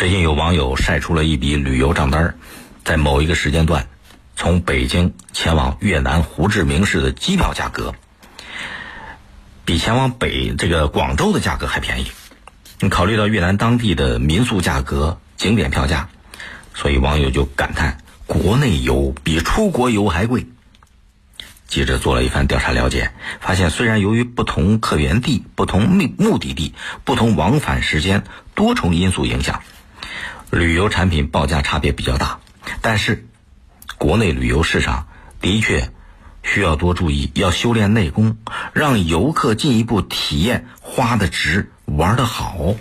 最近有网友晒出了一笔旅游账单，在某一个时间段，从北京前往越南胡志明市的机票价格，比前往北这个广州的价格还便宜。你考虑到越南当地的民宿价格、景点票价，所以网友就感叹：国内游比出国游还贵。记者做了一番调查了解，发现虽然由于不同客源地、不同目目的地、不同往返时间多重因素影响，旅游产品报价差别比较大，但是国内旅游市场的确需要多注意，要修炼内功，让游客进一步体验花的值、玩的好。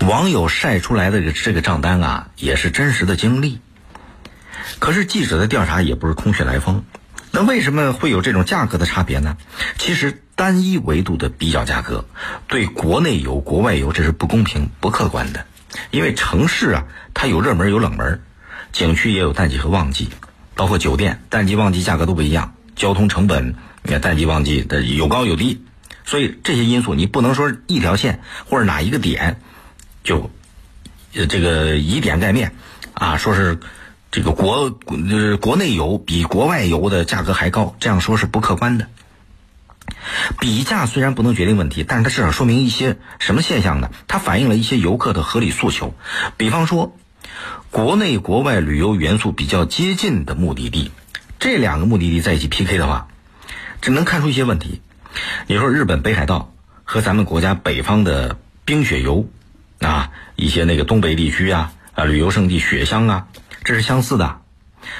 网友晒出来的这个账单啊，也是真实的经历。可是记者的调查也不是空穴来风，那为什么会有这种价格的差别呢？其实单一维度的比较价格，对国内游、国外游这是不公平、不客观的。因为城市啊，它有热门有冷门，景区也有淡季和旺季，包括酒店，淡季旺季价格都不一样，交通成本也淡季旺季的有高有低，所以这些因素你不能说一条线或者哪一个点就这个以点盖面啊，说是。这个国呃国内游比国外游的价格还高，这样说是不客观的。比价虽然不能决定问题，但是它至少说明一些什么现象呢？它反映了一些游客的合理诉求。比方说，国内国外旅游元素比较接近的目的地，这两个目的地在一起 PK 的话，只能看出一些问题。你说日本北海道和咱们国家北方的冰雪游啊，一些那个东北地区啊啊旅游胜地雪乡啊。这是相似的，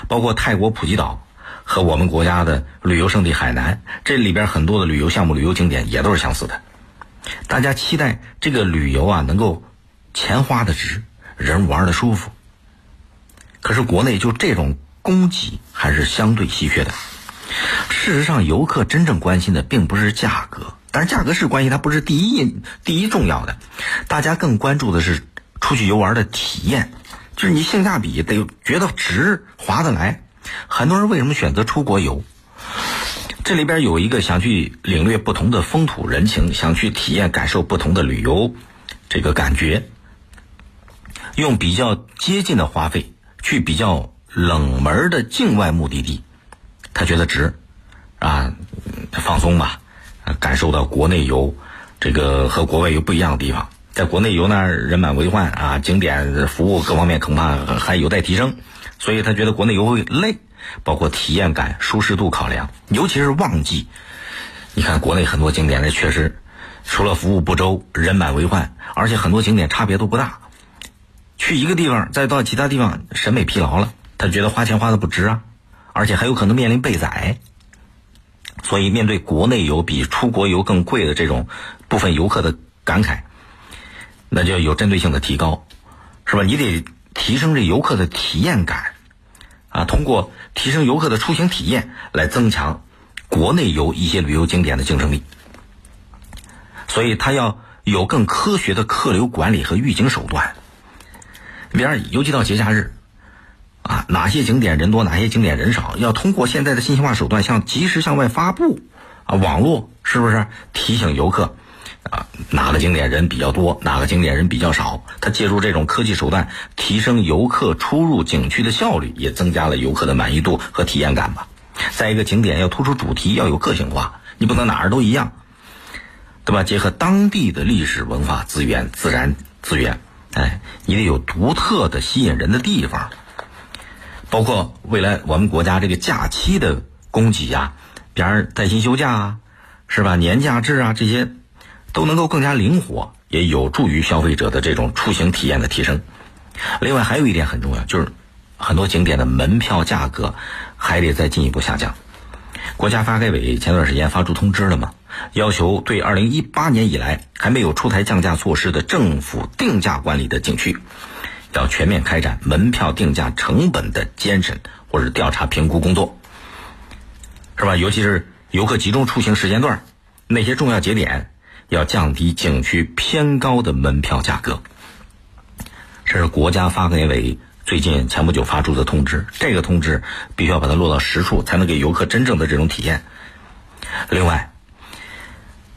包括泰国普吉岛和我们国家的旅游胜地海南，这里边很多的旅游项目、旅游景点也都是相似的。大家期待这个旅游啊，能够钱花的值，人玩的舒服。可是国内就这种供给还是相对稀缺的。事实上，游客真正关心的并不是价格，但是价格是关系，它不是第一第一重要的。大家更关注的是出去游玩的体验。就是你性价比得觉得值划得来，很多人为什么选择出国游？这里边有一个想去领略不同的风土人情，想去体验感受不同的旅游这个感觉，用比较接近的花费去比较冷门的境外目的地，他觉得值啊，放松吧，感受到国内游这个和国外游不一样的地方。在国内游呢，人满为患啊，景点服务各方面恐怕还有待提升，所以他觉得国内游会累，包括体验感、舒适度考量，尤其是旺季。你看国内很多景点呢，确实除了服务不周、人满为患，而且很多景点差别都不大。去一个地方，再到其他地方，审美疲劳了，他觉得花钱花的不值啊，而且还有可能面临被宰。所以，面对国内游比出国游更贵的这种部分游客的感慨。那就要有针对性的提高，是吧？你得提升这游客的体验感，啊，通过提升游客的出行体验来增强国内游一些旅游景点的竞争力。所以，他要有更科学的客流管理和预警手段。比方，尤其到节假日，啊，哪些景点人多，哪些景点人少，要通过现在的信息化手段，向及时向外发布，啊，网络是不是提醒游客？啊，哪个景点人比较多，哪个景点人比较少？他借助这种科技手段，提升游客出入景区的效率，也增加了游客的满意度和体验感吧。再一个，景点要突出主题，要有个性化，你不能哪儿都一样，对吧？结合当地的历史文化资源、自然资源，哎，你得有独特的吸引人的地方。包括未来我们国家这个假期的供给呀，比方带薪休假啊，是吧？年假制啊，这些。都能够更加灵活，也有助于消费者的这种出行体验的提升。另外还有一点很重要，就是很多景点的门票价格还得再进一步下降。国家发改委前段时间发出通知了嘛，要求对二零一八年以来还没有出台降价措施的政府定价管理的景区，要全面开展门票定价成本的监审或者调查评估工作，是吧？尤其是游客集中出行时间段，那些重要节点。要降低景区偏高的门票价格，这是国家发改委最近前不久发出的通知。这个通知必须要把它落到实处，才能给游客真正的这种体验。另外，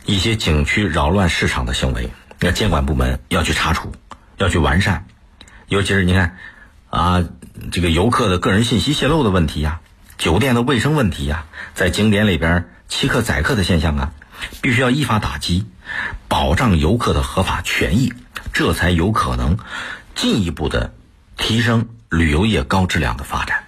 一些景区扰乱市场的行为，那监管部门要去查处，要去完善，尤其是你看啊，这个游客的个人信息泄露的问题呀，酒店的卫生问题呀，在景点里边欺客宰客的现象啊，必须要依法打击，保障游客的合法权益，这才有可能进一步的提升旅游业高质量的发展。